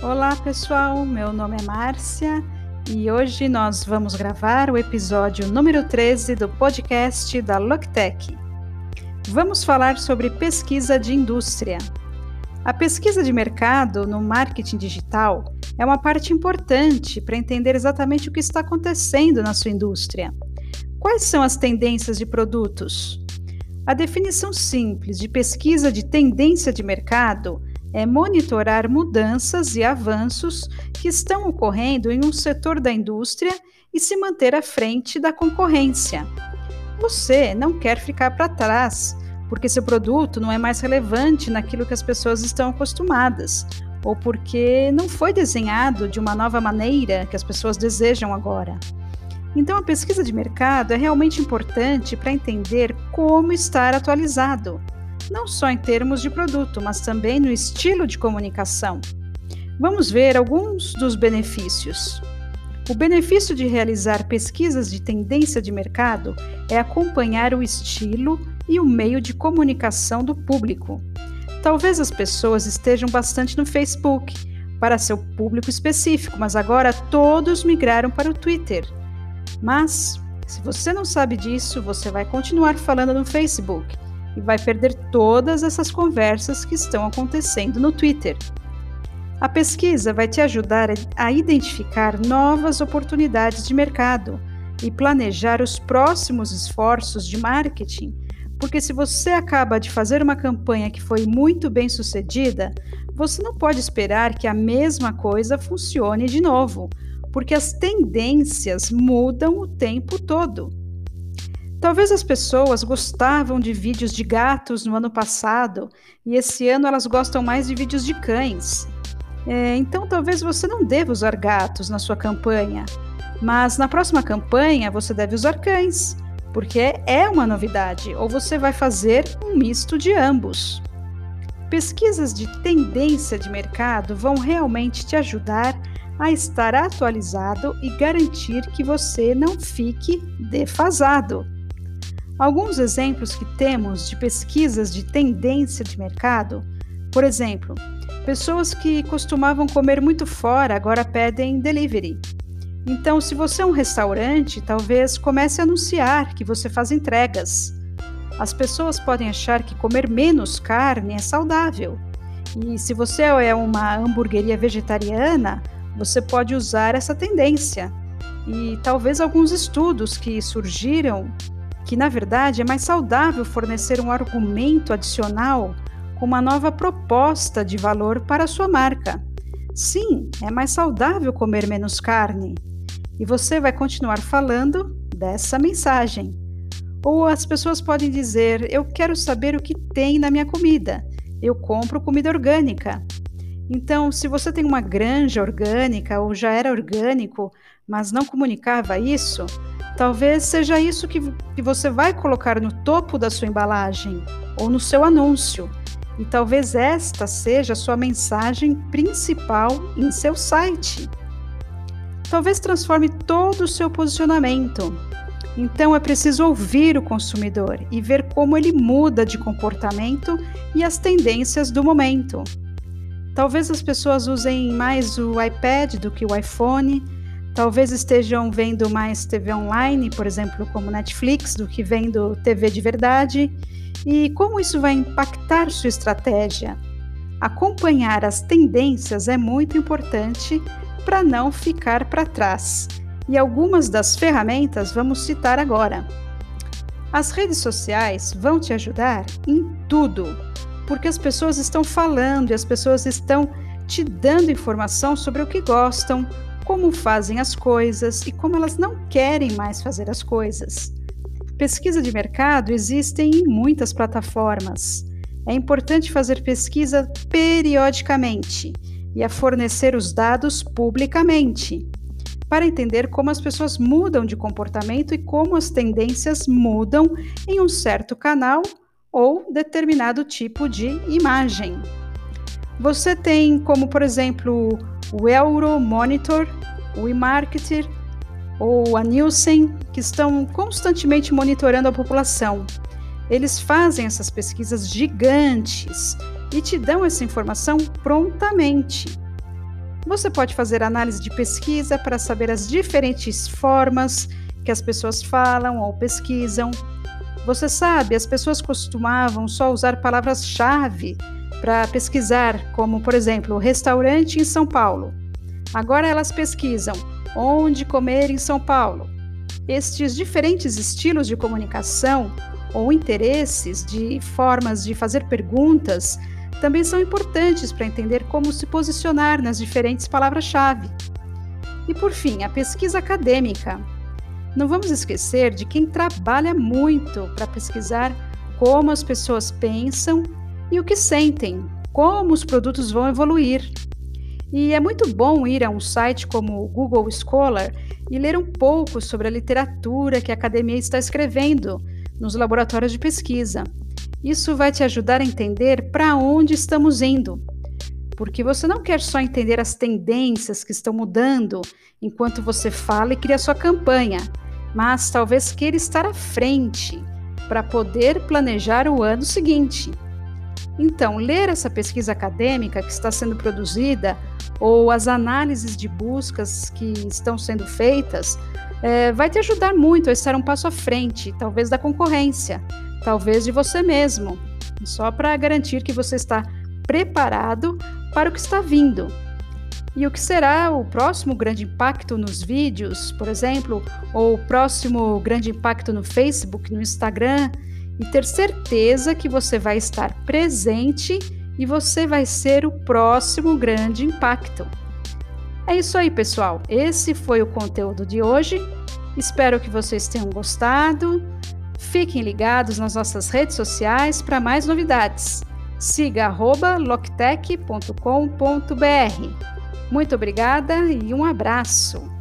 Olá pessoal, meu nome é Márcia e hoje nós vamos gravar o episódio número 13 do podcast da Loctech. Vamos falar sobre pesquisa de indústria. A pesquisa de mercado no marketing digital é uma parte importante para entender exatamente o que está acontecendo na sua indústria. Quais são as tendências de produtos? A definição simples de pesquisa de tendência de mercado é monitorar mudanças e avanços que estão ocorrendo em um setor da indústria e se manter à frente da concorrência. Você não quer ficar para trás, porque seu produto não é mais relevante naquilo que as pessoas estão acostumadas, ou porque não foi desenhado de uma nova maneira que as pessoas desejam agora. Então, a pesquisa de mercado é realmente importante para entender como estar atualizado não só em termos de produto, mas também no estilo de comunicação. Vamos ver alguns dos benefícios. O benefício de realizar pesquisas de tendência de mercado é acompanhar o estilo e o meio de comunicação do público. Talvez as pessoas estejam bastante no Facebook para seu público específico, mas agora todos migraram para o Twitter. Mas, se você não sabe disso, você vai continuar falando no Facebook e vai perder todas essas conversas que estão acontecendo no Twitter. A pesquisa vai te ajudar a identificar novas oportunidades de mercado e planejar os próximos esforços de marketing, porque se você acaba de fazer uma campanha que foi muito bem sucedida, você não pode esperar que a mesma coisa funcione de novo, porque as tendências mudam o tempo todo. Talvez as pessoas gostavam de vídeos de gatos no ano passado e esse ano elas gostam mais de vídeos de cães. É, então talvez você não deva usar gatos na sua campanha, mas na próxima campanha você deve usar cães, porque é uma novidade, ou você vai fazer um misto de ambos. Pesquisas de tendência de mercado vão realmente te ajudar a estar atualizado e garantir que você não fique defasado. Alguns exemplos que temos de pesquisas de tendência de mercado, por exemplo, pessoas que costumavam comer muito fora agora pedem delivery. Então, se você é um restaurante, talvez comece a anunciar que você faz entregas. As pessoas podem achar que comer menos carne é saudável. E se você é uma hamburgueria vegetariana, você pode usar essa tendência. E talvez alguns estudos que surgiram que na verdade é mais saudável fornecer um argumento adicional com uma nova proposta de valor para a sua marca. Sim, é mais saudável comer menos carne. E você vai continuar falando dessa mensagem. Ou as pessoas podem dizer: Eu quero saber o que tem na minha comida. Eu compro comida orgânica. Então, se você tem uma granja orgânica ou já era orgânico, mas não comunicava isso, Talvez seja isso que, que você vai colocar no topo da sua embalagem ou no seu anúncio. E talvez esta seja a sua mensagem principal em seu site. Talvez transforme todo o seu posicionamento. Então é preciso ouvir o consumidor e ver como ele muda de comportamento e as tendências do momento. Talvez as pessoas usem mais o iPad do que o iPhone Talvez estejam vendo mais TV online, por exemplo, como Netflix, do que vendo TV de verdade. E como isso vai impactar sua estratégia? Acompanhar as tendências é muito importante para não ficar para trás. E algumas das ferramentas vamos citar agora. As redes sociais vão te ajudar em tudo, porque as pessoas estão falando e as pessoas estão te dando informação sobre o que gostam, como fazem as coisas e como elas não querem mais fazer as coisas. Pesquisa de mercado existem em muitas plataformas. É importante fazer pesquisa periodicamente e a fornecer os dados publicamente, para entender como as pessoas mudam de comportamento e como as tendências mudam em um certo canal ou determinado tipo de imagem. Você tem como, por exemplo, o Euromonitor, o eMarketer ou a Nielsen, que estão constantemente monitorando a população. Eles fazem essas pesquisas gigantes e te dão essa informação prontamente. Você pode fazer análise de pesquisa para saber as diferentes formas que as pessoas falam ou pesquisam. Você sabe, as pessoas costumavam só usar palavras-chave para pesquisar, como por exemplo, restaurante em São Paulo. Agora elas pesquisam onde comer em São Paulo. Estes diferentes estilos de comunicação ou interesses de formas de fazer perguntas também são importantes para entender como se posicionar nas diferentes palavras-chave. E por fim, a pesquisa acadêmica. Não vamos esquecer de quem trabalha muito para pesquisar como as pessoas pensam e o que sentem, como os produtos vão evoluir. E é muito bom ir a um site como o Google Scholar e ler um pouco sobre a literatura que a academia está escrevendo nos laboratórios de pesquisa. Isso vai te ajudar a entender para onde estamos indo. Porque você não quer só entender as tendências que estão mudando enquanto você fala e cria sua campanha, mas talvez queira estar à frente para poder planejar o ano seguinte. Então, ler essa pesquisa acadêmica que está sendo produzida ou as análises de buscas que estão sendo feitas é, vai te ajudar muito a estar um passo à frente, talvez da concorrência, talvez de você mesmo, só para garantir que você está preparado para o que está vindo. E o que será o próximo grande impacto nos vídeos, por exemplo, ou o próximo grande impacto no Facebook, no Instagram e ter certeza que você vai estar presente e você vai ser o próximo grande impacto. É isso aí, pessoal. Esse foi o conteúdo de hoje. Espero que vocês tenham gostado. Fiquem ligados nas nossas redes sociais para mais novidades. Siga loctech.com.br. Muito obrigada e um abraço!